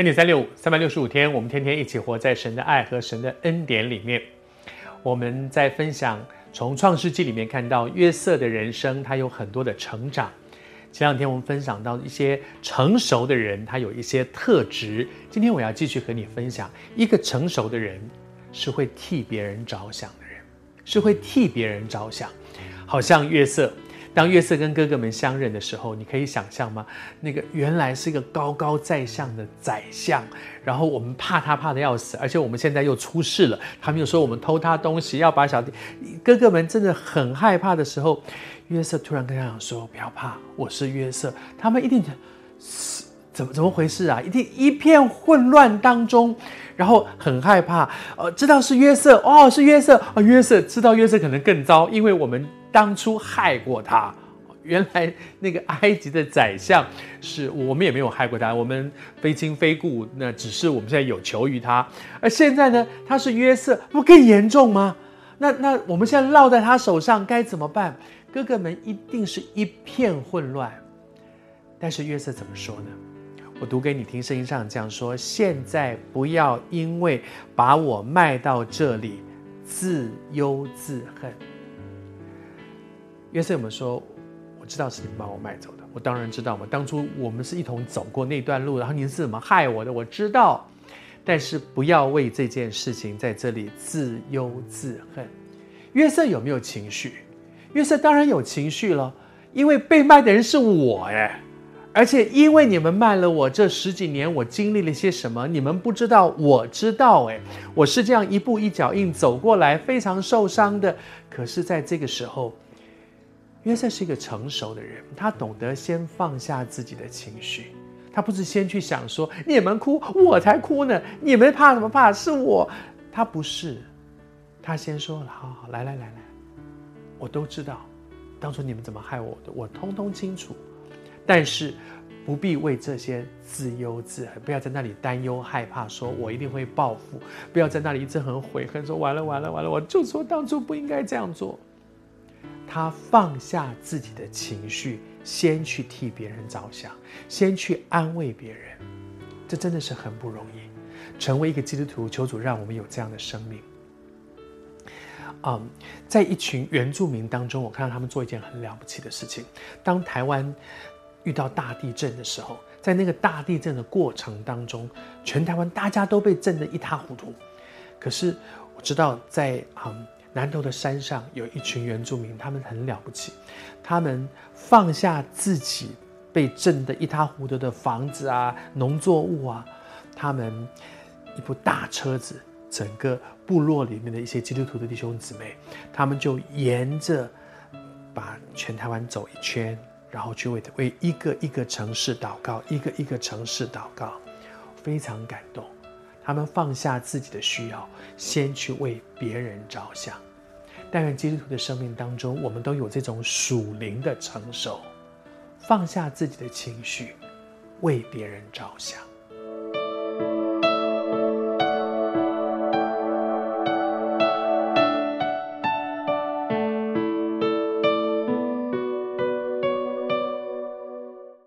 恩典三六五，三百六十五天，我们天天一起活在神的爱和神的恩典里面。我们在分享从创世纪里面看到约瑟的人生，他有很多的成长。前两天我们分享到一些成熟的人，他有一些特质。今天我要继续和你分享，一个成熟的人是会替别人着想的人，是会替别人着想，好像约瑟。当约瑟跟哥哥们相认的时候，你可以想象吗？那个原来是一个高高在上的宰相，然后我们怕他怕的要死，而且我们现在又出事了，他们又说我们偷他东西，要把小弟哥哥们真的很害怕的时候，约瑟突然跟他讲说：“不要怕，我是约瑟。”他们一定是怎么怎么回事啊？一定一片混乱当中，然后很害怕。呃，知道是约瑟哦，是约瑟哦，约瑟知道约瑟可能更糟，因为我们。当初害过他，原来那个埃及的宰相是我们也没有害过他，我们非亲非故，那只是我们现在有求于他。而现在呢，他是约瑟，不更严重吗？那那我们现在落在他手上该怎么办？哥哥们一定是一片混乱。但是约瑟怎么说呢？我读给你听，圣经上这样说：现在不要因为把我卖到这里，自忧自恨。约瑟有没有说：“我知道是你们把我卖走的，我当然知道嘛。当初我们是一同走过那段路，然后您是怎么害我的，我知道。但是不要为这件事情在这里自忧自恨。”约瑟有没有情绪？约瑟当然有情绪了，因为被卖的人是我哎，而且因为你们卖了我这十几年，我经历了些什么，你们不知道，我知道哎，我是这样一步一脚印走过来，非常受伤的。可是在这个时候。约瑟是一个成熟的人，他懂得先放下自己的情绪，他不是先去想说你们哭，我才哭呢，你们怕什么怕？是我，他不是，他先说了，好好来来来来，我都知道，当初你们怎么害我的，我通通清楚，但是不必为这些自忧自恨，不要在那里担忧害怕，说我一定会报复，不要在那里一直很悔恨，说完了完了完了，我就说当初不应该这样做。他放下自己的情绪，先去替别人着想，先去安慰别人，这真的是很不容易。成为一个基督徒，求主让我们有这样的生命。嗯，在一群原住民当中，我看到他们做一件很了不起的事情。当台湾遇到大地震的时候，在那个大地震的过程当中，全台湾大家都被震得一塌糊涂。可是我知道在，嗯。南投的山上有一群原住民，他们很了不起，他们放下自己被震得一塌糊涂的房子啊、农作物啊，他们一部大车子，整个部落里面的一些基督徒的弟兄姊妹，他们就沿着把全台湾走一圈，然后去为为一个一个城市祷告，一个一个城市祷告，非常感动。他们放下自己的需要，先去为别人着想。但愿基督徒的生命当中，我们都有这种属灵的成熟，放下自己的情绪，为别人着想。